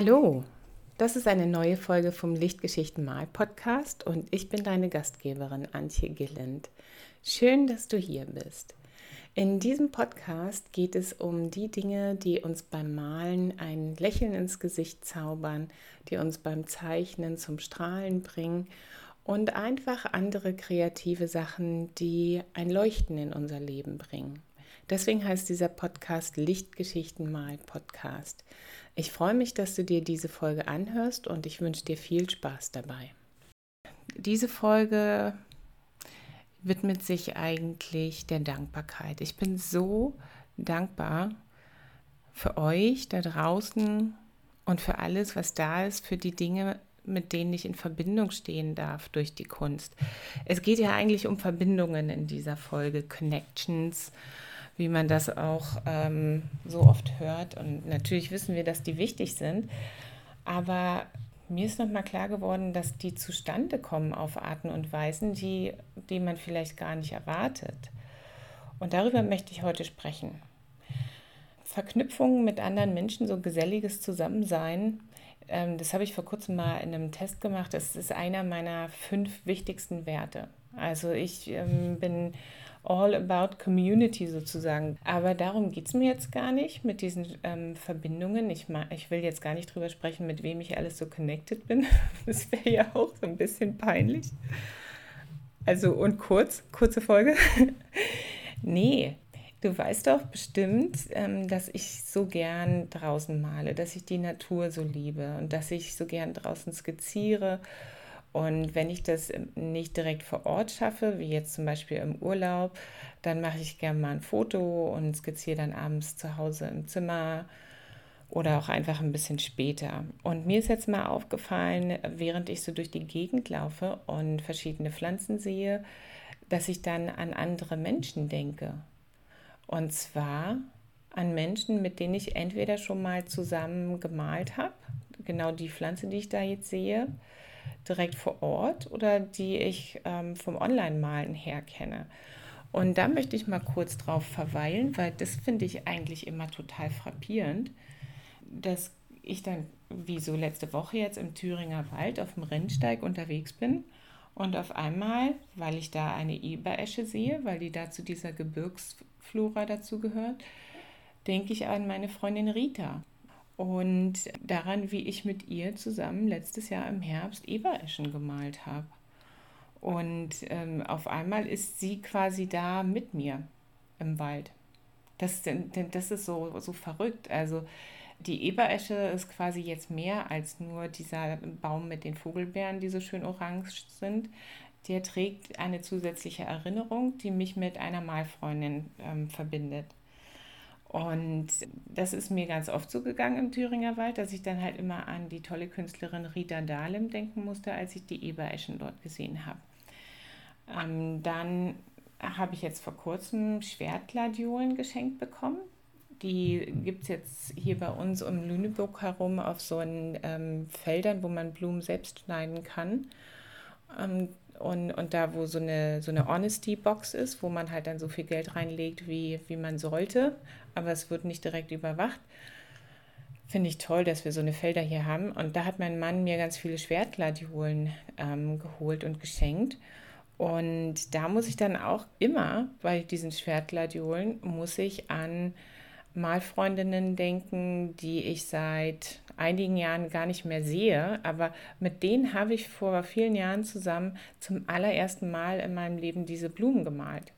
Hallo, das ist eine neue Folge vom Lichtgeschichten Mal Podcast und ich bin deine Gastgeberin Antje Gilland. Schön, dass du hier bist. In diesem Podcast geht es um die Dinge, die uns beim Malen ein Lächeln ins Gesicht zaubern, die uns beim Zeichnen zum Strahlen bringen und einfach andere kreative Sachen, die ein Leuchten in unser Leben bringen. Deswegen heißt dieser Podcast Lichtgeschichten mal Podcast. Ich freue mich, dass du dir diese Folge anhörst und ich wünsche dir viel Spaß dabei. Diese Folge widmet sich eigentlich der Dankbarkeit. Ich bin so dankbar für euch da draußen und für alles, was da ist, für die Dinge, mit denen ich in Verbindung stehen darf durch die Kunst. Es geht ja eigentlich um Verbindungen in dieser Folge, Connections, wie man das auch ähm, so oft hört. Und natürlich wissen wir, dass die wichtig sind. Aber mir ist nochmal klar geworden, dass die zustande kommen auf Arten und Weisen, die, die man vielleicht gar nicht erwartet. Und darüber möchte ich heute sprechen. Verknüpfungen mit anderen Menschen, so geselliges Zusammensein, ähm, das habe ich vor kurzem mal in einem Test gemacht. Das ist einer meiner fünf wichtigsten Werte. Also ich ähm, bin all about community sozusagen. Aber darum geht es mir jetzt gar nicht mit diesen ähm, Verbindungen. Ich, ich will jetzt gar nicht drüber sprechen, mit wem ich alles so connected bin. Das wäre ja auch so ein bisschen peinlich. Also und kurz, kurze Folge. nee, Du weißt doch bestimmt, ähm, dass ich so gern draußen male, dass ich die Natur so liebe und dass ich so gern draußen skizziere. Und wenn ich das nicht direkt vor Ort schaffe, wie jetzt zum Beispiel im Urlaub, dann mache ich gerne mal ein Foto und skizziere dann abends zu Hause im Zimmer oder auch einfach ein bisschen später. Und mir ist jetzt mal aufgefallen, während ich so durch die Gegend laufe und verschiedene Pflanzen sehe, dass ich dann an andere Menschen denke und zwar an Menschen, mit denen ich entweder schon mal zusammen gemalt habe, genau die Pflanze, die ich da jetzt sehe, direkt vor Ort oder die ich ähm, vom Online-Malen her kenne. Und da möchte ich mal kurz drauf verweilen, weil das finde ich eigentlich immer total frappierend, dass ich dann, wie so letzte Woche jetzt im Thüringer Wald auf dem Rennsteig unterwegs bin und auf einmal, weil ich da eine Eberesche sehe, weil die da zu dieser Gebirgsflora dazu gehört, denke ich an meine Freundin Rita und daran, wie ich mit ihr zusammen letztes Jahr im Herbst Ebereschen gemalt habe. Und ähm, auf einmal ist sie quasi da mit mir im Wald. Das, das ist so, so verrückt. Also die Eberesche ist quasi jetzt mehr als nur dieser Baum mit den Vogelbeeren, die so schön orange sind. Der trägt eine zusätzliche Erinnerung, die mich mit einer Malfreundin ähm, verbindet. Und das ist mir ganz oft so gegangen im Thüringer Wald, dass ich dann halt immer an die tolle Künstlerin Rita Dahlem denken musste, als ich die Ebereschen dort gesehen habe. Ähm, dann habe ich jetzt vor kurzem Schwertgladiolen geschenkt bekommen. Die gibt es jetzt hier bei uns um Lüneburg herum auf so einen ähm, Feldern, wo man Blumen selbst schneiden kann. Ähm, und, und da, wo so eine, so eine Honesty-Box ist, wo man halt dann so viel Geld reinlegt, wie, wie man sollte, aber es wird nicht direkt überwacht. Finde ich toll, dass wir so eine Felder hier haben. Und da hat mein Mann mir ganz viele Schwertgladiolen ähm, geholt und geschenkt. Und da muss ich dann auch immer bei diesen Schwertgladiolen, muss ich an Malfreundinnen denken, die ich seit einigen Jahren gar nicht mehr sehe, aber mit denen habe ich vor vielen Jahren zusammen zum allerersten Mal in meinem Leben diese Blumen gemalt.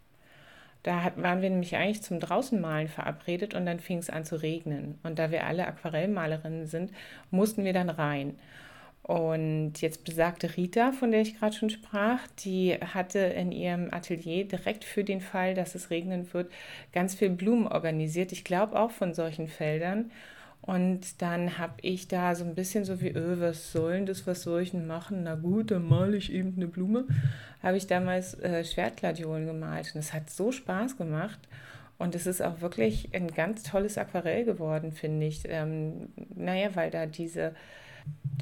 Da waren wir nämlich eigentlich zum Draußenmalen verabredet und dann fing es an zu regnen. Und da wir alle Aquarellmalerinnen sind, mussten wir dann rein. Und jetzt besagte Rita, von der ich gerade schon sprach, die hatte in ihrem Atelier direkt für den Fall, dass es regnen wird, ganz viel Blumen organisiert. Ich glaube auch von solchen Feldern. Und dann habe ich da so ein bisschen so wie, öh, was sollen das, was soll ich denn machen? Na gut, dann male ich eben eine Blume. Habe ich damals äh, Schwertgladiolen gemalt und es hat so Spaß gemacht. Und es ist auch wirklich ein ganz tolles Aquarell geworden, finde ich. Ähm, naja, weil da diese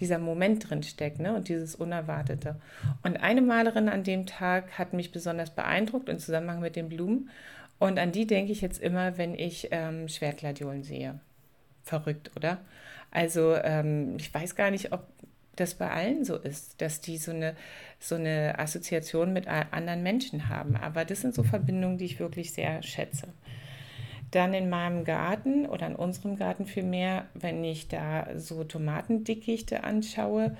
dieser Moment drin steckt ne? und dieses Unerwartete. Und eine Malerin an dem Tag hat mich besonders beeindruckt im Zusammenhang mit den Blumen. Und an die denke ich jetzt immer, wenn ich ähm, Schwertgladiolen sehe. Verrückt, oder? Also ähm, ich weiß gar nicht, ob das bei allen so ist, dass die so eine, so eine Assoziation mit anderen Menschen haben. Aber das sind so Verbindungen, die ich wirklich sehr schätze. Dann in meinem Garten oder in unserem Garten vielmehr, wenn ich da so Tomatendickichte anschaue,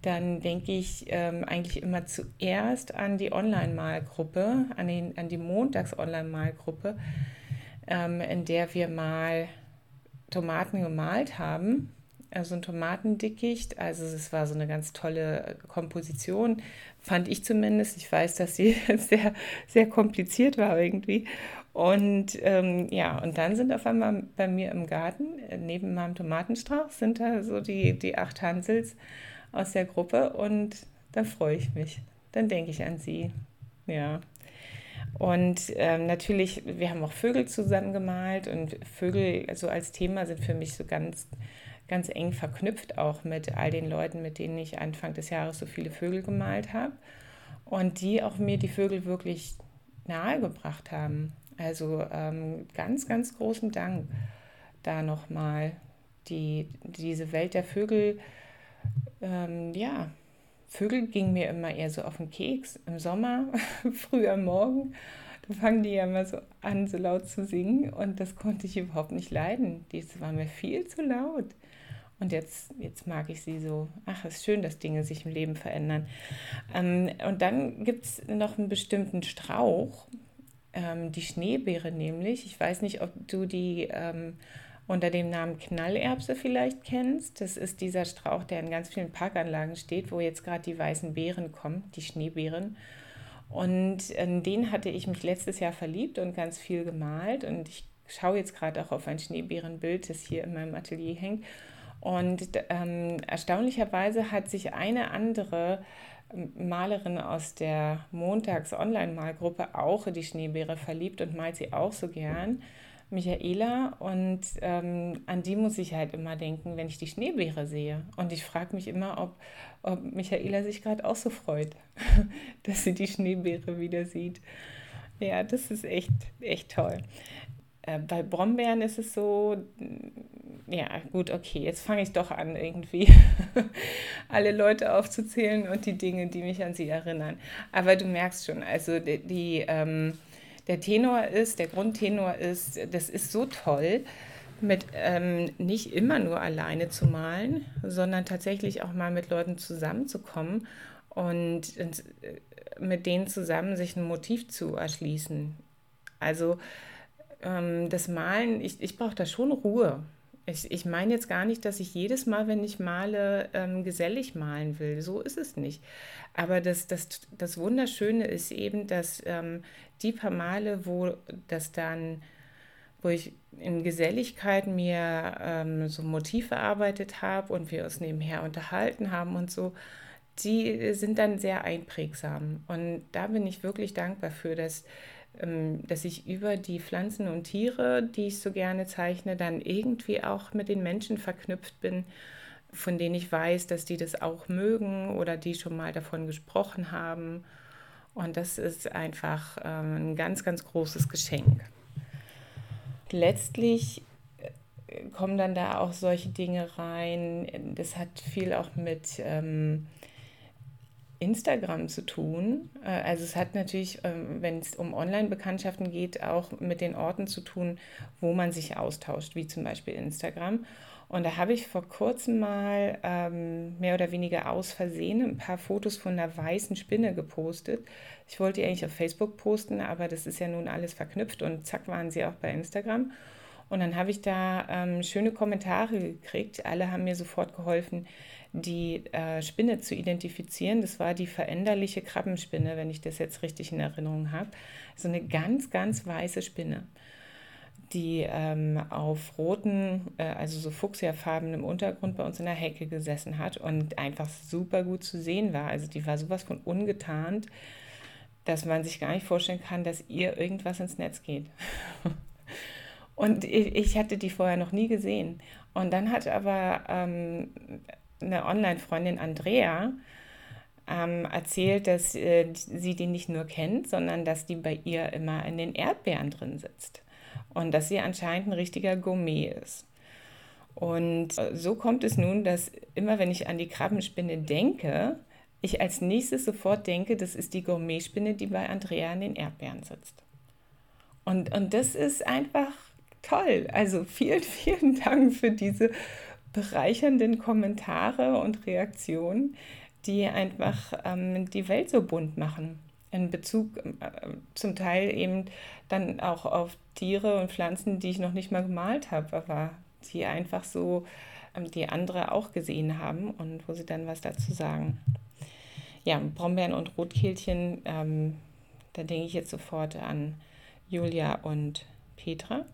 dann denke ich ähm, eigentlich immer zuerst an die Online-Malgruppe, an, an die Montags-Online-Malgruppe, ähm, in der wir mal Tomaten gemalt haben. Also ein Tomatendickicht. Also es war so eine ganz tolle Komposition, fand ich zumindest. Ich weiß, dass sie sehr, sehr kompliziert war irgendwie. Und ähm, ja, und dann sind auf einmal bei mir im Garten, äh, neben meinem Tomatenstrauch, sind da so die, die acht Hansels aus der Gruppe und dann freue ich mich. Dann denke ich an sie. Ja. Und ähm, natürlich, wir haben auch Vögel zusammen gemalt und Vögel also als Thema sind für mich so ganz, ganz eng verknüpft auch mit all den Leuten, mit denen ich Anfang des Jahres so viele Vögel gemalt habe und die auch mir die Vögel wirklich nahegebracht haben. Also ähm, ganz, ganz großen Dank da nochmal. Die, diese Welt der Vögel, ähm, ja, Vögel gingen mir immer eher so auf den Keks. Im Sommer, früh am Morgen, da fangen die ja immer so an, so laut zu singen und das konnte ich überhaupt nicht leiden. Das war mir viel zu laut. Und jetzt, jetzt mag ich sie so. Ach, es ist schön, dass Dinge sich im Leben verändern. Ähm, und dann gibt es noch einen bestimmten Strauch, ähm, die Schneebeere nämlich. Ich weiß nicht, ob du die ähm, unter dem Namen Knallerbse vielleicht kennst. Das ist dieser Strauch, der in ganz vielen Parkanlagen steht, wo jetzt gerade die weißen Beeren kommen, die Schneebeeren. Und in den hatte ich mich letztes Jahr verliebt und ganz viel gemalt. Und ich schaue jetzt gerade auch auf ein Schneebeerenbild, das hier in meinem Atelier hängt. Und ähm, erstaunlicherweise hat sich eine andere Malerin aus der Montags-Online-Malgruppe auch in die Schneebeere verliebt und malt sie auch so gern, Michaela. Und ähm, an die muss ich halt immer denken, wenn ich die Schneebeere sehe. Und ich frage mich immer, ob, ob Michaela sich gerade auch so freut, dass sie die Schneebeere wieder sieht. Ja, das ist echt, echt toll. Äh, bei Brombeeren ist es so, ja, gut, okay, jetzt fange ich doch an, irgendwie alle Leute aufzuzählen und die Dinge, die mich an sie erinnern. Aber du merkst schon, also die, die ähm, der Tenor ist, der Grundtenor ist, das ist so toll, mit ähm, nicht immer nur alleine zu malen, sondern tatsächlich auch mal mit Leuten zusammenzukommen und, und äh, mit denen zusammen sich ein Motiv zu erschließen. Also ähm, das Malen, ich, ich brauche da schon Ruhe. Ich, ich meine jetzt gar nicht, dass ich jedes Mal, wenn ich male, ähm, gesellig malen will. So ist es nicht. Aber das, das, das Wunderschöne ist eben, dass ähm, die paar Male, wo das dann, wo ich in Geselligkeit mir ähm, so ein Motiv erarbeitet habe und wir uns nebenher unterhalten haben und so, die sind dann sehr einprägsam. Und da bin ich wirklich dankbar für, dass dass ich über die Pflanzen und Tiere, die ich so gerne zeichne, dann irgendwie auch mit den Menschen verknüpft bin, von denen ich weiß, dass die das auch mögen oder die schon mal davon gesprochen haben. Und das ist einfach ähm, ein ganz, ganz großes Geschenk. Letztlich äh, kommen dann da auch solche Dinge rein. Das hat viel auch mit ähm, Instagram zu tun. Äh, also es hat natürlich, ähm, wenn es um Online-Bekanntschaften geht, auch mit den Orten zu tun, wo man sich austauscht, wie zum Beispiel Instagram. Und da habe ich vor kurzem mal ähm, mehr oder weniger aus Versehen ein paar Fotos von einer weißen Spinne gepostet. Ich wollte die eigentlich auf Facebook posten, aber das ist ja nun alles verknüpft und zack waren sie auch bei Instagram. Und dann habe ich da ähm, schöne Kommentare gekriegt. Alle haben mir sofort geholfen, die äh, Spinne zu identifizieren. Das war die veränderliche Krabbenspinne, wenn ich das jetzt richtig in Erinnerung habe. So eine ganz, ganz weiße Spinne, die ähm, auf roten, äh, also so fuchsiafarbenem Untergrund bei uns in der Hecke gesessen hat und einfach super gut zu sehen war. Also die war sowas von ungetarnt, dass man sich gar nicht vorstellen kann, dass ihr irgendwas ins Netz geht. Und ich hatte die vorher noch nie gesehen. Und dann hat aber ähm, eine Online-Freundin Andrea ähm, erzählt, dass äh, sie die nicht nur kennt, sondern dass die bei ihr immer in den Erdbeeren drin sitzt und dass sie anscheinend ein richtiger Gourmet ist. Und äh, so kommt es nun, dass immer wenn ich an die Krabbenspinne denke, ich als nächstes sofort denke, das ist die Gourmetspinne, die bei Andrea in den Erdbeeren sitzt. Und, und das ist einfach toll. Also vielen, vielen Dank für diese bereichernden Kommentare und Reaktionen, die einfach ähm, die Welt so bunt machen. In Bezug äh, zum Teil eben dann auch auf Tiere und Pflanzen, die ich noch nicht mal gemalt habe, aber die einfach so ähm, die andere auch gesehen haben und wo sie dann was dazu sagen. Ja, Brombeeren und Rotkehlchen, ähm, da denke ich jetzt sofort an Julia und Petra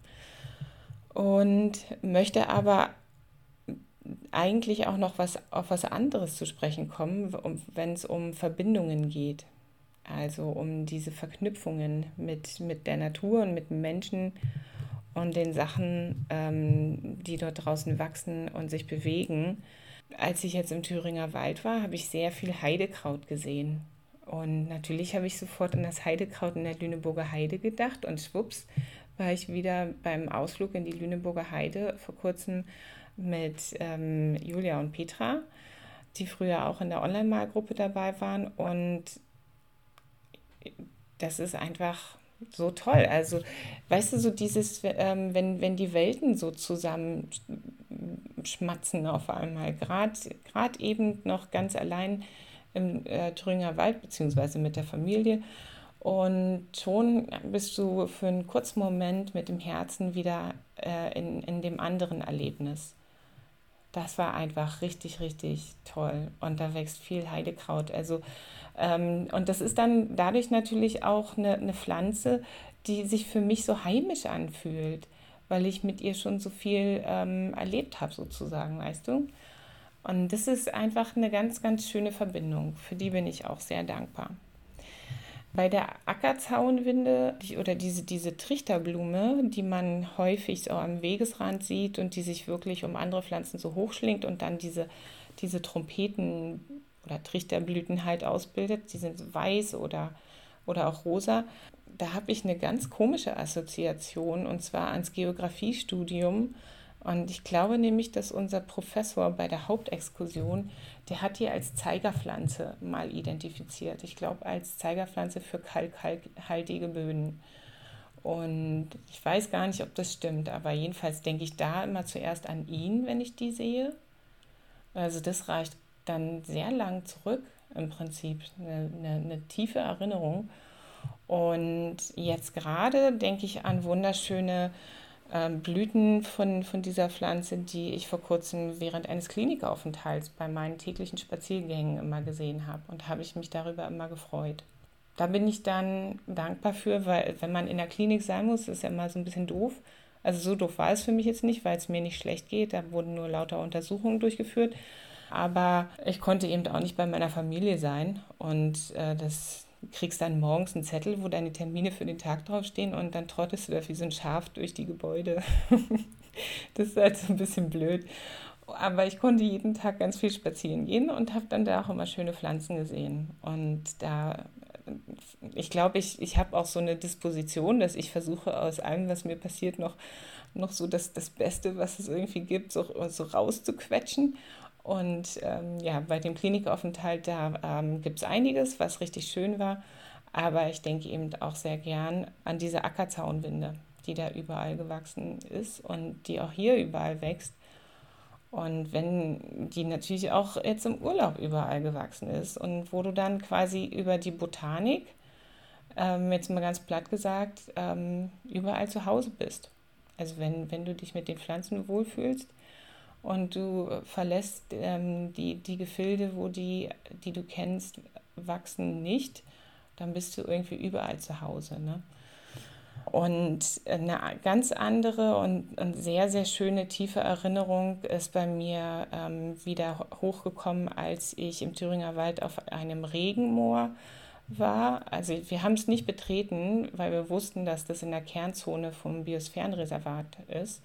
und möchte aber eigentlich auch noch was auf was anderes zu sprechen kommen, wenn es um Verbindungen geht. Also um diese Verknüpfungen mit, mit der Natur und mit Menschen und den Sachen, ähm, die dort draußen wachsen und sich bewegen. Als ich jetzt im Thüringer Wald war, habe ich sehr viel Heidekraut gesehen. Und natürlich habe ich sofort an das Heidekraut in der Lüneburger Heide gedacht und schwupps war ich wieder beim Ausflug in die Lüneburger Heide vor kurzem mit ähm, Julia und Petra, die früher auch in der Online-Malgruppe dabei waren. Und das ist einfach so toll. Also, weißt du, so dieses, ähm, wenn, wenn die Welten so zusammenschmatzen auf einmal, gerade eben noch ganz allein im äh, Thüringer Wald, beziehungsweise mit der Familie. Und schon bist du für einen kurzen Moment mit dem Herzen wieder äh, in, in dem anderen Erlebnis. Das war einfach richtig, richtig toll. Und da wächst viel Heidekraut. Also, ähm, und das ist dann dadurch natürlich auch eine, eine Pflanze, die sich für mich so heimisch anfühlt, weil ich mit ihr schon so viel ähm, erlebt habe, sozusagen, weißt du? Und das ist einfach eine ganz, ganz schöne Verbindung. Für die bin ich auch sehr dankbar. Bei der Ackerzaunwinde oder diese, diese Trichterblume, die man häufig so am Wegesrand sieht und die sich wirklich um andere Pflanzen so hochschlingt und dann diese, diese Trompeten oder Trichterblüten halt ausbildet, die sind weiß oder, oder auch rosa. Da habe ich eine ganz komische Assoziation und zwar ans Geografiestudium und ich glaube nämlich, dass unser Professor bei der Hauptexkursion, der hat die als Zeigerpflanze mal identifiziert. Ich glaube, als Zeigerpflanze für kalkhaltige Böden. Und ich weiß gar nicht, ob das stimmt, aber jedenfalls denke ich da immer zuerst an ihn, wenn ich die sehe. Also das reicht dann sehr lang zurück im Prinzip, eine, eine, eine tiefe Erinnerung. Und jetzt gerade denke ich an wunderschöne Blüten von, von dieser Pflanze, die ich vor kurzem während eines Klinikaufenthalts bei meinen täglichen Spaziergängen immer gesehen habe und habe ich mich darüber immer gefreut. Da bin ich dann dankbar für, weil wenn man in der Klinik sein muss, ist ja immer so ein bisschen doof. Also so doof war es für mich jetzt nicht, weil es mir nicht schlecht geht. Da wurden nur lauter Untersuchungen durchgeführt. Aber ich konnte eben auch nicht bei meiner Familie sein. Und äh, das, kriegst dann morgens einen Zettel, wo deine Termine für den Tag draufstehen und dann trottest du da wie so ein Schaf durch die Gebäude. das ist halt so ein bisschen blöd. Aber ich konnte jeden Tag ganz viel spazieren gehen und habe dann da auch immer schöne Pflanzen gesehen. Und da, ich glaube, ich, ich habe auch so eine Disposition, dass ich versuche, aus allem, was mir passiert, noch, noch so das, das Beste, was es irgendwie gibt, so, so rauszuquetschen. Und ähm, ja, bei dem Klinikaufenthalt, da ähm, gibt es einiges, was richtig schön war. Aber ich denke eben auch sehr gern an diese Ackerzaunwinde, die da überall gewachsen ist und die auch hier überall wächst. Und wenn die natürlich auch jetzt im Urlaub überall gewachsen ist und wo du dann quasi über die Botanik, ähm, jetzt mal ganz platt gesagt, ähm, überall zu Hause bist. Also wenn, wenn du dich mit den Pflanzen wohlfühlst, und du verlässt ähm, die, die Gefilde, wo die, die du kennst, wachsen nicht, dann bist du irgendwie überall zu Hause. Ne? Und eine ganz andere und, und, sehr, sehr schöne, tiefe Erinnerung ist bei mir ähm, wieder hochgekommen, als ich im Thüringer Wald auf einem Regenmoor war. Also wir haben es nicht betreten, weil wir wussten, dass das in der Kernzone vom Biosphärenreservat ist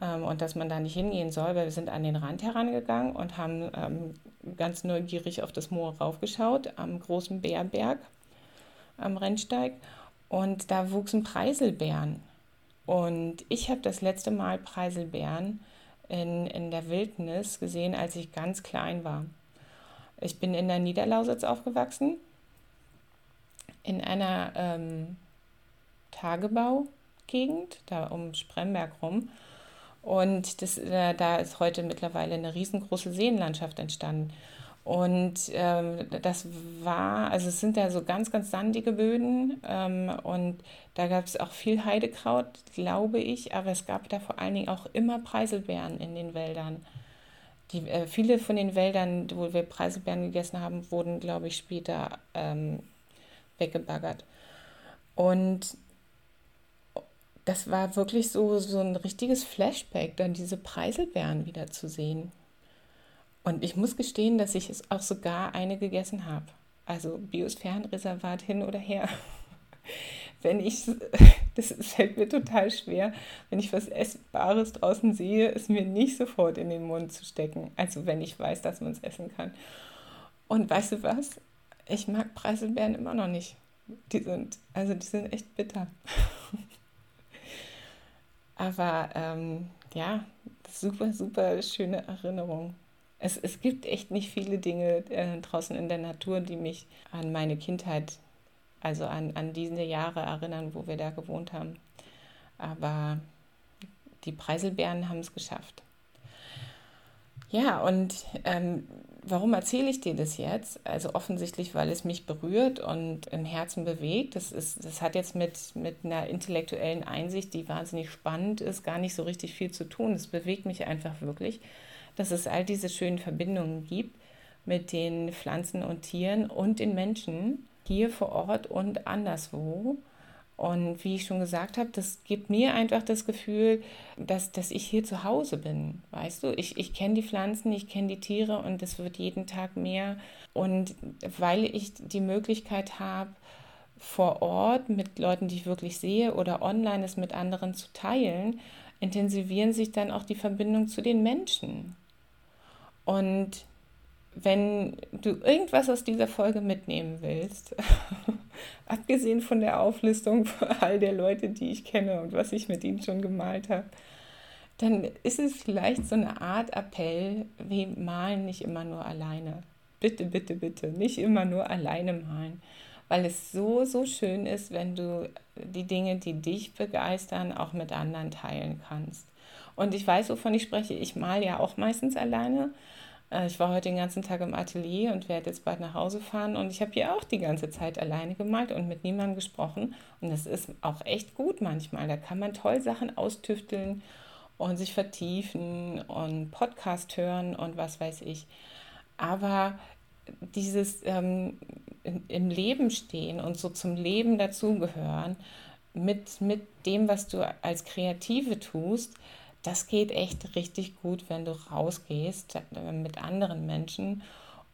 und dass man da nicht hingehen soll, weil wir sind an den Rand herangegangen und haben ähm, ganz neugierig auf das Moor raufgeschaut am großen Bärberg am Rennsteig und da wuchsen Preiselbeeren. Und ich habe das letzte Mal Preiselbeeren in, in der Wildnis gesehen, als ich ganz klein war. Ich bin in der Niederlausitz aufgewachsen, in einer ähm, Tagebaugegend, da um Spremberg rum. Und das, äh, da ist heute mittlerweile eine riesengroße Seenlandschaft entstanden. Und ähm, das war, also es sind ja so ganz, ganz sandige Böden ähm, und da gab es auch viel Heidekraut, glaube ich, aber es gab da vor allen Dingen auch immer Preiselbeeren in den Wäldern. Die, äh, viele von den Wäldern, wo wir Preiselbeeren gegessen haben, wurden, glaube ich, später ähm, weggebaggert. Und das war wirklich so, so ein richtiges Flashback, dann diese Preiselbeeren wieder zu sehen. Und ich muss gestehen, dass ich es auch sogar eine gegessen habe. Also Biosphärenreservat hin oder her. Wenn ich, das fällt mir total schwer, wenn ich was Essbares draußen sehe, es mir nicht sofort in den Mund zu stecken. Also wenn ich weiß, dass man es essen kann. Und weißt du was? Ich mag Preiselbeeren immer noch nicht. Die sind, also die sind echt bitter. Aber ähm, ja, super, super schöne Erinnerung. Es, es gibt echt nicht viele Dinge äh, draußen in der Natur, die mich an meine Kindheit, also an, an diese Jahre erinnern, wo wir da gewohnt haben. Aber die Preiselbeeren haben es geschafft. Ja, und ähm, warum erzähle ich dir das jetzt? Also offensichtlich, weil es mich berührt und im Herzen bewegt. Das, ist, das hat jetzt mit, mit einer intellektuellen Einsicht, die wahnsinnig spannend ist, gar nicht so richtig viel zu tun. Es bewegt mich einfach wirklich dass es all diese schönen Verbindungen gibt mit den Pflanzen und Tieren und den Menschen hier vor Ort und anderswo. Und wie ich schon gesagt habe, das gibt mir einfach das Gefühl, dass, dass ich hier zu Hause bin. Weißt du, ich, ich kenne die Pflanzen, ich kenne die Tiere und es wird jeden Tag mehr. Und weil ich die Möglichkeit habe, vor Ort mit Leuten, die ich wirklich sehe oder online es mit anderen zu teilen, intensivieren sich dann auch die Verbindungen zu den Menschen. Und wenn du irgendwas aus dieser Folge mitnehmen willst, abgesehen von der Auflistung all der Leute, die ich kenne und was ich mit ihnen schon gemalt habe, dann ist es vielleicht so eine Art Appell, wie malen nicht immer nur alleine. Bitte, bitte, bitte, nicht immer nur alleine malen, weil es so, so schön ist, wenn du die Dinge, die dich begeistern, auch mit anderen teilen kannst. Und ich weiß, wovon ich spreche. Ich male ja auch meistens alleine. Äh, ich war heute den ganzen Tag im Atelier und werde jetzt bald nach Hause fahren. Und ich habe hier auch die ganze Zeit alleine gemalt und mit niemandem gesprochen. Und das ist auch echt gut manchmal. Da kann man toll Sachen austüfteln und sich vertiefen und Podcast hören und was weiß ich. Aber dieses ähm, im Leben stehen und so zum Leben dazugehören, mit, mit dem, was du als Kreative tust, das geht echt richtig gut, wenn du rausgehst äh, mit anderen Menschen.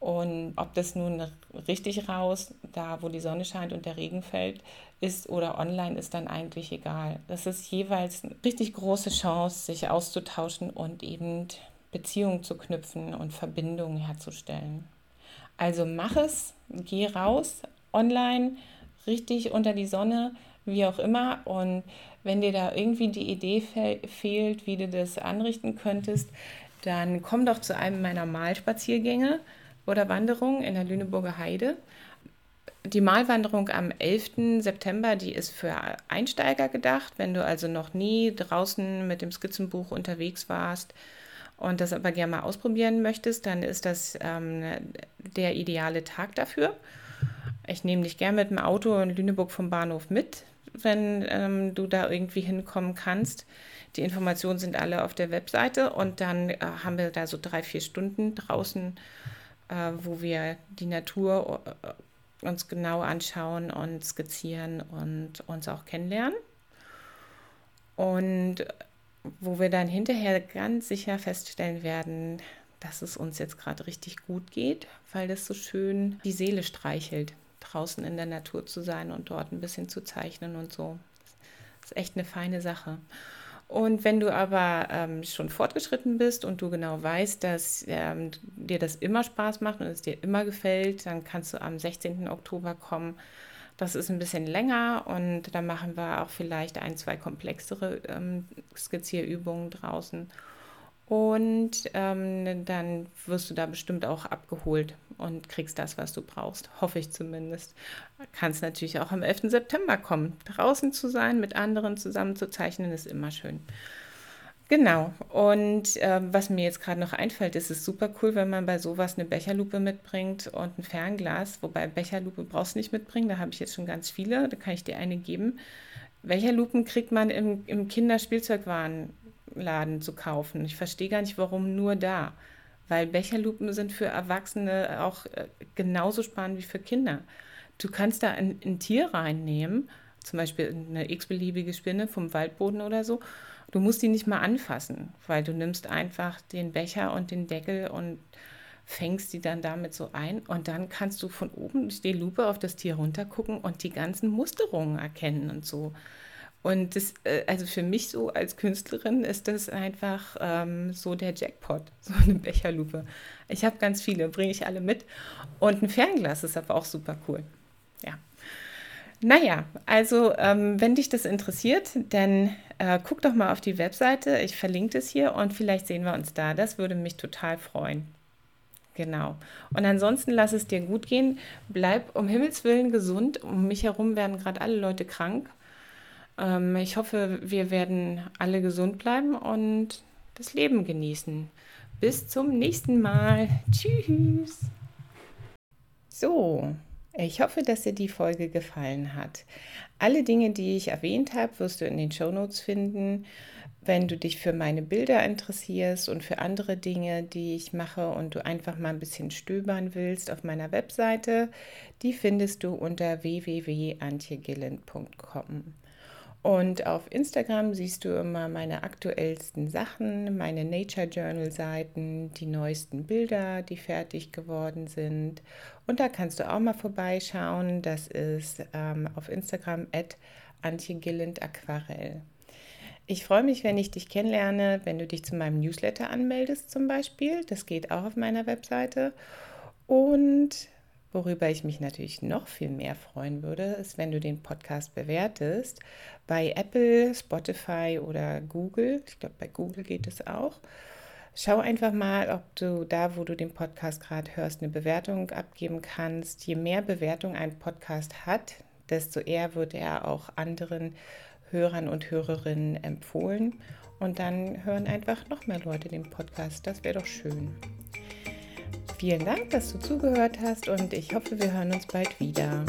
Und ob das nun richtig raus, da wo die Sonne scheint und der Regen fällt, ist oder online, ist dann eigentlich egal. Das ist jeweils eine richtig große Chance, sich auszutauschen und eben Beziehungen zu knüpfen und Verbindungen herzustellen. Also mach es, geh raus, online, richtig unter die Sonne, wie auch immer. Und wenn dir da irgendwie die Idee fe fehlt, wie du das anrichten könntest, dann komm doch zu einem meiner Malspaziergänge oder Wanderungen in der Lüneburger Heide. Die Malwanderung am 11. September, die ist für Einsteiger gedacht. Wenn du also noch nie draußen mit dem Skizzenbuch unterwegs warst und das aber gerne mal ausprobieren möchtest, dann ist das ähm, der ideale Tag dafür. Ich nehme dich gerne mit dem Auto in Lüneburg vom Bahnhof mit wenn ähm, du da irgendwie hinkommen kannst. Die Informationen sind alle auf der Webseite und dann äh, haben wir da so drei, vier Stunden draußen, äh, wo wir die Natur äh, uns genau anschauen und skizzieren und uns auch kennenlernen. Und wo wir dann hinterher ganz sicher feststellen werden, dass es uns jetzt gerade richtig gut geht, weil das so schön die Seele streichelt draußen in der Natur zu sein und dort ein bisschen zu zeichnen und so. Das ist echt eine feine Sache. Und wenn du aber ähm, schon fortgeschritten bist und du genau weißt, dass ähm, dir das immer Spaß macht und es dir immer gefällt, dann kannst du am 16. Oktober kommen. Das ist ein bisschen länger und da machen wir auch vielleicht ein, zwei komplexere ähm, Skizzierübungen draußen. Und ähm, dann wirst du da bestimmt auch abgeholt und kriegst das, was du brauchst. Hoffe ich zumindest. Kannst natürlich auch am 11. September kommen. Draußen zu sein, mit anderen zusammen zu zeichnen, ist immer schön. Genau. Und äh, was mir jetzt gerade noch einfällt, ist es super cool, wenn man bei sowas eine Becherlupe mitbringt und ein Fernglas. Wobei Becherlupe brauchst du nicht mitbringen, da habe ich jetzt schon ganz viele. Da kann ich dir eine geben. Becherlupen kriegt man im, im Kinderspielzeugwarenladen zu kaufen. Ich verstehe gar nicht, warum nur da. Weil Becherlupen sind für Erwachsene auch äh, genauso spannend wie für Kinder. Du kannst da ein, ein Tier reinnehmen, zum Beispiel eine x-beliebige Spinne vom Waldboden oder so Du musst die nicht mal anfassen, weil du nimmst einfach den Becher und den Deckel und fängst die dann damit so ein und dann kannst du von oben durch die Lupe auf das Tier runtergucken und die ganzen Musterungen erkennen und so. Und das, äh, also für mich so als Künstlerin ist das einfach ähm, so der Jackpot, so eine Becherlupe. Ich habe ganz viele, bringe ich alle mit. Und ein Fernglas ist aber auch super cool. Ja. Naja, also ähm, wenn dich das interessiert, dann äh, guck doch mal auf die Webseite. Ich verlinke es hier und vielleicht sehen wir uns da. Das würde mich total freuen. Genau. Und ansonsten lass es dir gut gehen. Bleib um Himmels Willen gesund. Um mich herum werden gerade alle Leute krank. Ähm, ich hoffe, wir werden alle gesund bleiben und das Leben genießen. Bis zum nächsten Mal. Tschüss. So. Ich hoffe, dass dir die Folge gefallen hat. Alle Dinge, die ich erwähnt habe, wirst du in den Shownotes finden. Wenn du dich für meine Bilder interessierst und für andere Dinge, die ich mache und du einfach mal ein bisschen stöbern willst auf meiner Webseite, die findest du unter www.antjegillen.com. Und auf Instagram siehst du immer meine aktuellsten Sachen, meine Nature Journal Seiten, die neuesten Bilder, die fertig geworden sind. Und da kannst du auch mal vorbeischauen. Das ist ähm, auf Instagram at Aquarell. Ich freue mich, wenn ich dich kennenlerne, wenn du dich zu meinem Newsletter anmeldest zum Beispiel. Das geht auch auf meiner Webseite. Und Worüber ich mich natürlich noch viel mehr freuen würde, ist, wenn du den Podcast bewertest bei Apple, Spotify oder Google. Ich glaube, bei Google geht es auch. Schau einfach mal, ob du da, wo du den Podcast gerade hörst, eine Bewertung abgeben kannst. Je mehr Bewertung ein Podcast hat, desto eher wird er auch anderen Hörern und Hörerinnen empfohlen. Und dann hören einfach noch mehr Leute den Podcast. Das wäre doch schön. Vielen Dank, dass du zugehört hast und ich hoffe, wir hören uns bald wieder.